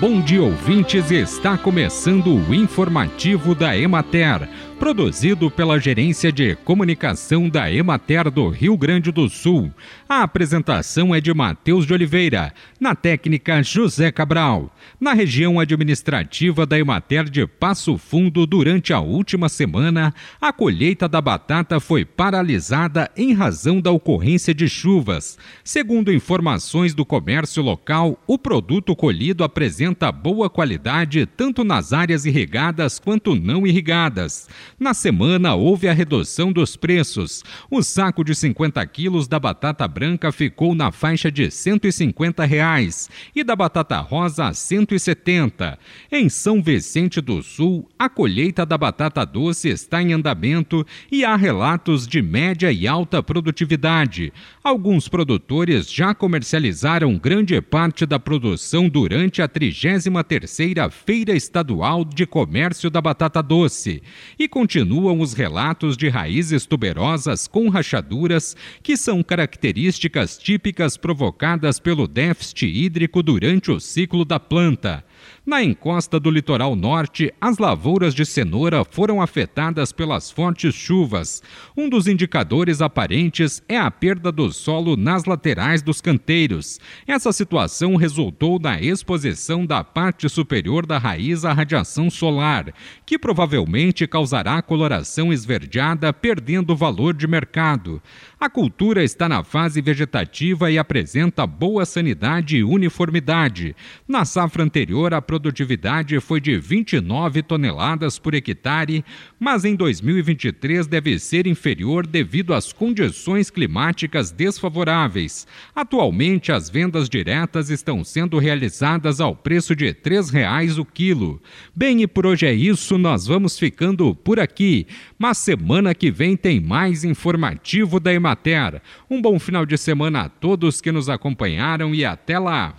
Bom dia, ouvintes! Está começando o informativo da Emater, produzido pela Gerência de Comunicação da Emater do Rio Grande do Sul. A apresentação é de Matheus de Oliveira, na técnica José Cabral. Na região administrativa da Emater de Passo Fundo, durante a última semana, a colheita da batata foi paralisada em razão da ocorrência de chuvas. Segundo informações do comércio local, o produto colhido apresenta apresenta boa qualidade tanto nas áreas irrigadas quanto não irrigadas. Na semana, houve a redução dos preços. O saco de 50 quilos da batata branca ficou na faixa de 150 reais, e da batata rosa a 170. Em São Vicente do Sul, a colheita da batata doce está em andamento e há relatos de média e alta produtividade. Alguns produtores já comercializaram grande parte da produção durante a 30 33ª Feira Estadual de Comércio da Batata Doce e continuam os relatos de raízes tuberosas com rachaduras que são características típicas provocadas pelo déficit hídrico durante o ciclo da planta. Na encosta do litoral norte, as lavouras de cenoura foram afetadas pelas fortes chuvas. Um dos indicadores aparentes é a perda do solo nas laterais dos canteiros. Essa situação resultou na exposição da parte superior da raiz à radiação solar, que provavelmente causará coloração esverdeada, perdendo valor de mercado. A cultura está na fase vegetativa e apresenta boa sanidade e uniformidade. Na safra anterior, a produtividade foi de 29 toneladas por hectare, mas em 2023 deve ser inferior devido às condições climáticas desfavoráveis. Atualmente, as vendas diretas estão sendo realizadas ao preço de R$ 3,00 o quilo. Bem, e por hoje é isso, nós vamos ficando por aqui. Mas semana que vem tem mais informativo da Emater. Um bom final de semana a todos que nos acompanharam e até lá!